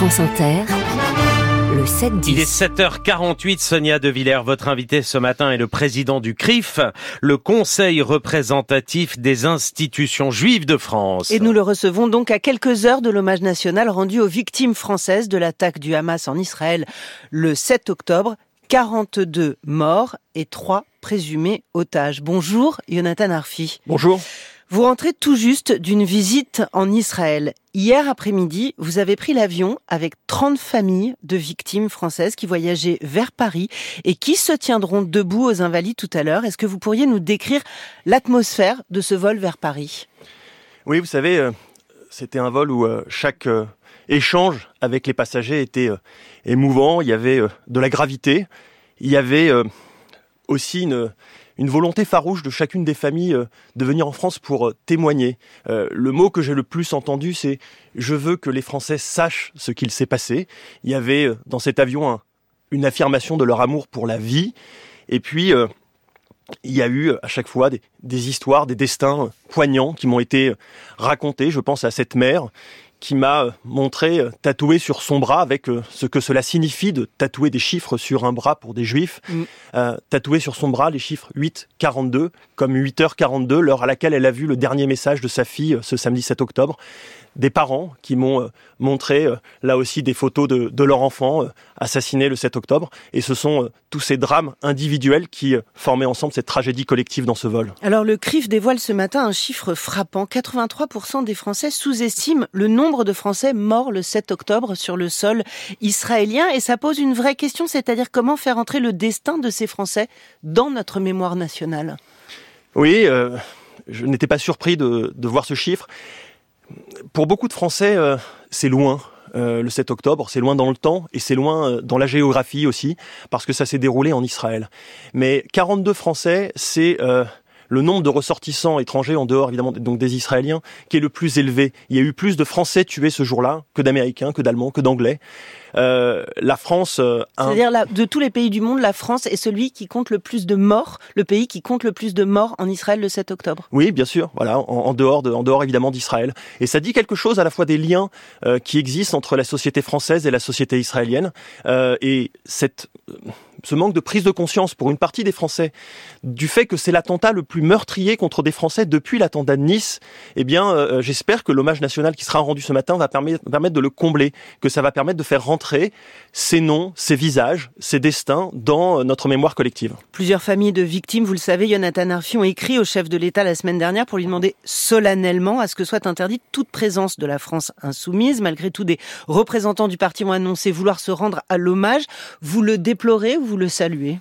France Inter, le 7-10. Il est 7h48, Sonia De Villers, votre invité ce matin est le président du CRIF, le Conseil représentatif des institutions juives de France. Et nous le recevons donc à quelques heures de l'hommage national rendu aux victimes françaises de l'attaque du Hamas en Israël le 7 octobre. 42 morts et 3 présumés otages. Bonjour, Jonathan Arfi. Bonjour. Vous rentrez tout juste d'une visite en Israël. Hier après-midi, vous avez pris l'avion avec 30 familles de victimes françaises qui voyageaient vers Paris et qui se tiendront debout aux Invalides tout à l'heure. Est-ce que vous pourriez nous décrire l'atmosphère de ce vol vers Paris? Oui, vous savez, euh, c'était un vol où euh, chaque euh, échange avec les passagers était émouvant. Il y avait de la gravité. Il y avait aussi une, volonté farouche de chacune des familles euh, de venir en France pour euh, témoigner. Euh, le mot que j'ai le plus entendu, c'est je veux que les Français sachent ce qu'il s'est passé. Il y avait dans cet avion une affirmation de leur amour pour la vie. Et puis, il y a eu à chaque fois des, des histoires, des destins poignants qui m'ont été racontés. Je pense à cette mère qui m'a montré euh, tatoué sur son bras avec euh, ce que cela signifie de tatouer des chiffres sur un bras pour des juifs, mm. euh, tatoué sur son bras les chiffres 8-42 comme 8h42, l'heure à laquelle elle a vu le dernier message de sa fille ce samedi 7 octobre des parents qui m'ont euh, montré euh, là aussi des photos de, de leur enfant euh, assassiné le 7 octobre. Et ce sont tous ces drames individuels qui formaient ensemble cette tragédie collective dans ce vol. Alors le CRIF dévoile ce matin un chiffre frappant. 83% des Français sous-estiment le nombre de Français morts le 7 octobre sur le sol israélien. Et ça pose une vraie question, c'est-à-dire comment faire entrer le destin de ces Français dans notre mémoire nationale? Oui, je n'étais pas surpris de, de voir ce chiffre pour beaucoup de Français, euh, c'est loin. Euh, le 7 octobre, c'est loin dans le temps et c'est loin euh, dans la géographie aussi, parce que ça s'est déroulé en Israël. Mais 42 Français, c'est le nombre de ressortissants étrangers en dehors évidemment donc des Israéliens qui est le plus élevé. Il y a eu plus de Français tués ce jour-là que d'Américains, que d'Allemands, que d'Anglais. Euh, la France. Euh, C'est-à-dire de tous les pays du monde, la France est celui qui compte le plus de morts, le pays qui compte le plus de morts en Israël le 7 octobre. Oui, bien sûr. Voilà, en, dehors, de, en dehors évidemment d'Israël. Et ça dit quelque chose à la fois des liens euh, qui existent entre la société française et la société israélienne. et cette ce manque de prise de conscience pour une partie des Français du fait que c'est l'attentat le plus meurtrier contre des Français depuis l'attentat de Nice, eh bien, j'espère que l'hommage national qui sera rendu ce matin va permettre, permettre de le combler, que ça va permettre de faire rentrer ces noms, ces visages, ces destins dans notre mémoire collective. Plusieurs familles de victimes, vous le savez, Jonathan Arfi ont écrit au chef de l'État la semaine dernière pour lui demander solennellement à ce que soit interdite toute présence de la France insoumise. Malgré tout, des représentants du parti ont annoncé vouloir se rendre à l'hommage. Vous le déplorez ou vous le saluez?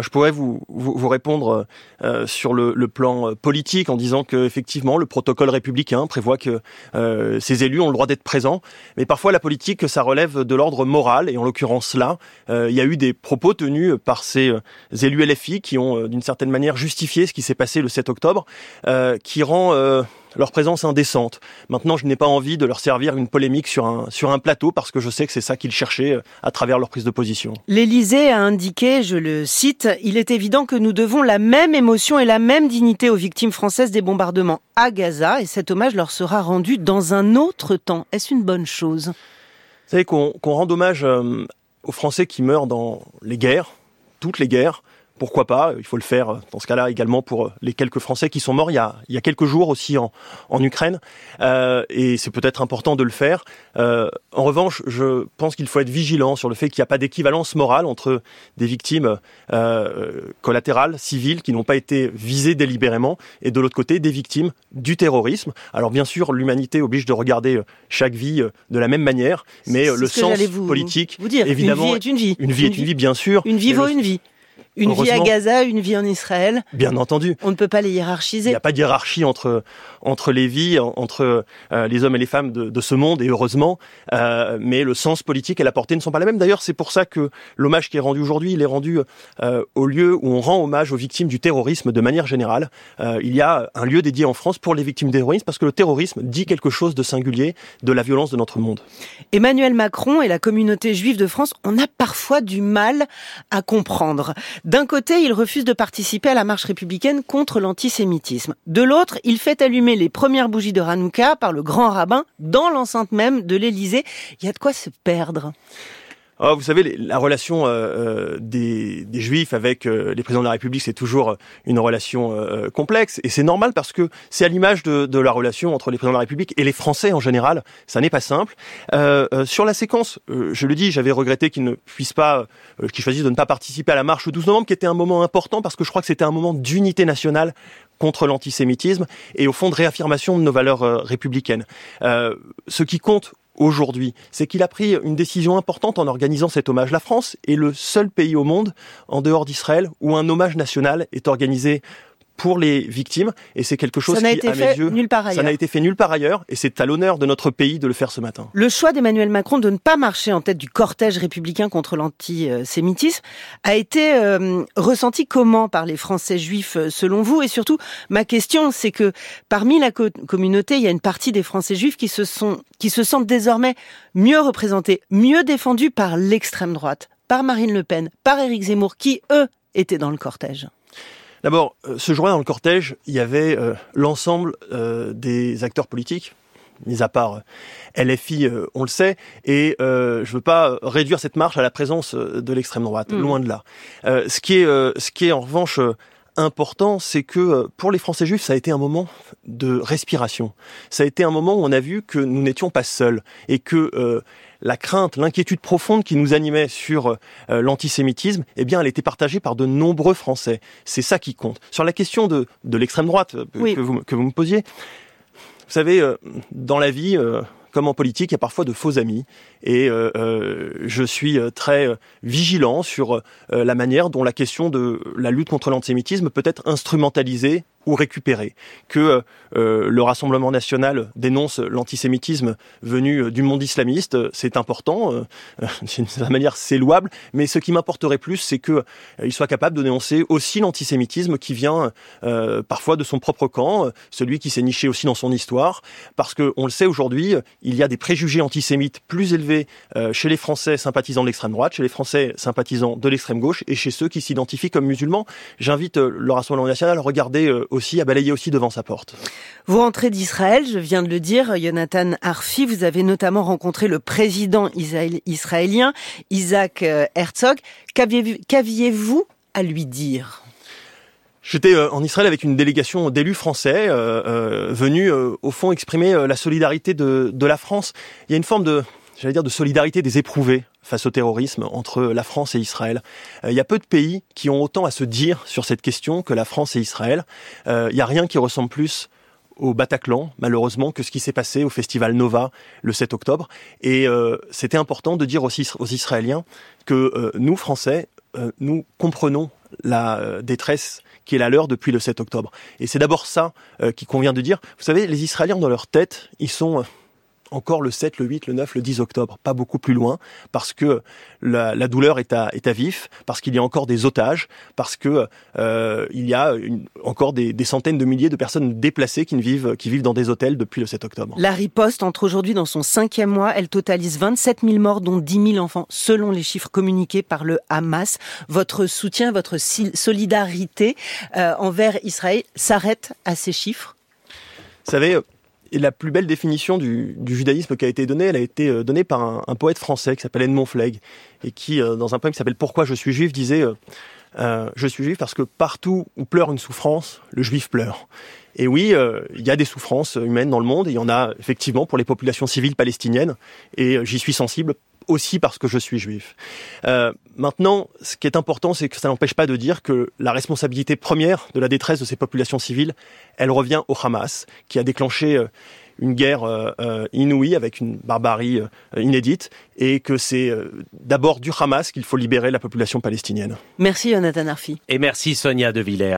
Je pourrais vous, répondre euh, sur le, plan euh, politique en disant que effectivement le protocole républicain prévoit que euh, ces élus ont le droit d'être présents, mais parfois la politique ça relève de l'ordre moral. Et en l'occurrence là, il y a eu des propos tenus par ces élus LFI qui ont d'une certaine manière justifié ce qui s'est passé le 7 octobre, qui rend leur présence indécente. Maintenant, je n'ai pas envie de leur servir une polémique sur un, sur un plateau parce que je sais que c'est ça qu'ils cherchaient euh, à travers leur prise de position. L'Élysée a indiqué, je le cite, il est évident que nous devons la même émotion et la même dignité aux victimes françaises des bombardements à Gaza et cet hommage leur sera rendu dans un autre temps. Est-ce une bonne chose? Vous savez qu'on rend hommage euh, aux Français qui meurent dans les guerres, toutes les guerres, pourquoi pas Il faut le faire euh, dans ce cas-là également pour euh, les quelques Français qui sont morts il y a, il y a quelques jours aussi en, en Ukraine. Euh, et c'est peut-être important de le faire. Euh, en revanche, je pense qu'il faut être vigilant sur le fait qu'il n'y a pas d'équivalence morale entre des victimes euh, collatérales, civiles, qui n'ont pas été visées délibérément, et de l'autre côté, des victimes du terrorisme. Alors bien sûr, l'humanité oblige de regarder chaque vie de la même manière, mais le sens politique, vous dire. évidemment, une vie est une vie. Une vie est une vie, bien sûr. Une vie vaut une vie. Une vie à Gaza, une vie en Israël. Bien entendu. On ne peut pas les hiérarchiser. Il n'y a pas de hiérarchie entre entre les vies, entre euh, les hommes et les femmes de, de ce monde, et heureusement. Euh, mais le sens politique et la portée ne sont pas les mêmes. D'ailleurs, c'est pour ça que l'hommage qui est rendu aujourd'hui, il est rendu euh, au lieu où on rend hommage aux victimes du terrorisme de manière générale. Euh, il y a un lieu dédié en France pour les victimes du terrorisme parce que le terrorisme dit quelque chose de singulier de la violence de notre monde. Emmanuel Macron et la communauté juive de France, on a parfois du mal à comprendre. D'un côté, il refuse de participer à la marche républicaine contre l'antisémitisme. De l'autre, il fait allumer les premières bougies de Hanouka par le grand rabbin dans l'enceinte même de l'Élysée. Il y a de quoi se perdre. Oh, vous savez, la relation euh, euh, des, des, Juifs avec euh, les présidents de la République, c'est toujours une relation complexe. Et c'est normal parce que c'est à l'image de, de, la relation entre les présidents de la République et les Français en général. Ça n'est pas simple. sur la séquence, je le dis, j'avais regretté qu'ils ne puissent pas, qu'ils choisissent de ne pas participer à la marche au 12 novembre, qui était un moment important parce que je crois que c'était un moment d'unité nationale contre l'antisémitisme et au fond de réaffirmation de nos valeurs républicaines. ce qui compte aujourd'hui, c'est qu'il a pris une décision importante en organisant cet hommage. La France est le seul pays au monde, en dehors d'Israël, où un hommage national est organisé pour les victimes et c'est quelque chose qui, à mes yeux, nulle part ailleurs. ça n'a été fait nulle part ailleurs et c'est à l'honneur de notre pays de le faire ce matin. Le choix d'Emmanuel Macron de ne pas marcher en tête du cortège républicain contre l'antisémitisme a été euh, ressenti comment par les Français juifs euh, selon vous? Et surtout ma question c'est que parmi la communauté il y a une partie des Français juifs qui se sont qui se sentent désormais mieux représentés, mieux défendus par l'extrême droite, par Marine Le Pen, par Éric Zemmour qui eux étaient dans le cortège. D'abord, euh, ce jour-là, dans le cortège, il y avait euh, l'ensemble euh, des acteurs politiques, mis à part LFI, on le sait, et je ne veux pas réduire cette marche à la présence de l'extrême droite, mmh. loin de là. ce, qui est, ce qui est en revanche important, c'est que pour les Français juifs, ça a été un moment de respiration. Ça a été un moment où on a vu que nous n'étions pas seuls et que la crainte, l'inquiétude profonde qui nous animait sur euh, l'antisémitisme, eh bien, elle était partagée par de nombreux Français. C'est ça qui compte. Sur la question de, de l'extrême droite euh, que, vous, que vous me posiez, vous savez, euh, dans la vie, comme en politique, il y a parfois de faux amis. Et euh, euh, je suis très vigilant sur la manière dont la question de la lutte contre l'antisémitisme peut être instrumentalisée ou récupérée. Que euh, le Rassemblement national dénonce l'antisémitisme venu du monde islamiste, c'est important, d'une manière c'est louable, mais ce qui m'importerait plus, c'est qu'il soit capable de dénoncer aussi l'antisémitisme qui vient parfois de son propre camp, celui qui s'est niché aussi dans son histoire, parce qu'on le sait aujourd'hui, il y a des préjugés antisémites plus élevés euh, chez les Français sympathisants de l'extrême droite, chez les Français sympathisants de l'extrême gauche et chez ceux qui s'identifient comme musulmans. J'invite euh, le Rassemblement national à regarder euh, aussi, à balayer aussi devant sa porte. Vous rentrez d'Israël, je viens de le dire, Jonathan Arfi, vous avez notamment rencontré le président israélien Isaac Herzog. Qu'aviez-vous à lui dire? J'étais euh, en Israël avec une délégation d'élus français euh, euh, venus au fond exprimer la solidarité de, de, la France. Il y a une forme de, j'allais dire, de solidarité des éprouvés face au terrorisme entre la France et Israël. il y a peu de pays qui ont autant à se dire sur cette question que la France et Israël. il n'y a rien qui ressemble plus au Bataclan, malheureusement, que ce qui s'est passé au festival Nova le 7 octobre. Et c'était important de dire aux Israéliens que nous, Français, nous comprenons la détresse qui est la leur depuis le 7 octobre. Et c'est d'abord ça euh, qui convient de dire. Vous savez, les Israéliens, dans leur tête, ils sont euh, encore le 7, le 8, le 9, le 10 octobre, pas beaucoup plus loin, parce que la, la douleur est à, est à vif, parce qu'il y a encore des otages, parce que euh, il y a une, encore des, des, centaines de milliers de personnes déplacées qui vivent, qui vivent dans des hôtels depuis le 7 octobre. La riposte entre aujourd'hui dans son cinquième mois, elle totalise 27 000 morts, dont 10 000 enfants, selon les chiffres communiqués par le Hamas. Votre soutien, votre solidarité euh, envers Israël s'arrête à ces chiffres? Vous savez, et la plus belle définition du, judaïsme qui a été donnée, elle a été euh, donnée par un, poète français qui s'appelle Edmond Flegg, et qui, euh, dans un poème qui s'appelle Pourquoi je suis juif, disait euh, Je suis juif parce que partout où pleure une souffrance, le juif pleure. Et oui, il y a des souffrances humaines dans le monde, il y en a effectivement pour les populations civiles palestiniennes, et j'y suis sensible aussi parce que je suis juif. Euh, maintenant, ce qui est important, c'est que ça n'empêche pas de dire que la responsabilité première de la détresse de ces populations civiles, elle revient au Hamas, qui a déclenché euh, une guerre euh, inouïe avec une barbarie inédite et que c'est d'abord du Hamas qu'il faut libérer la population palestinienne. Merci Jonathan Arfi. Et merci Sonia De Villers.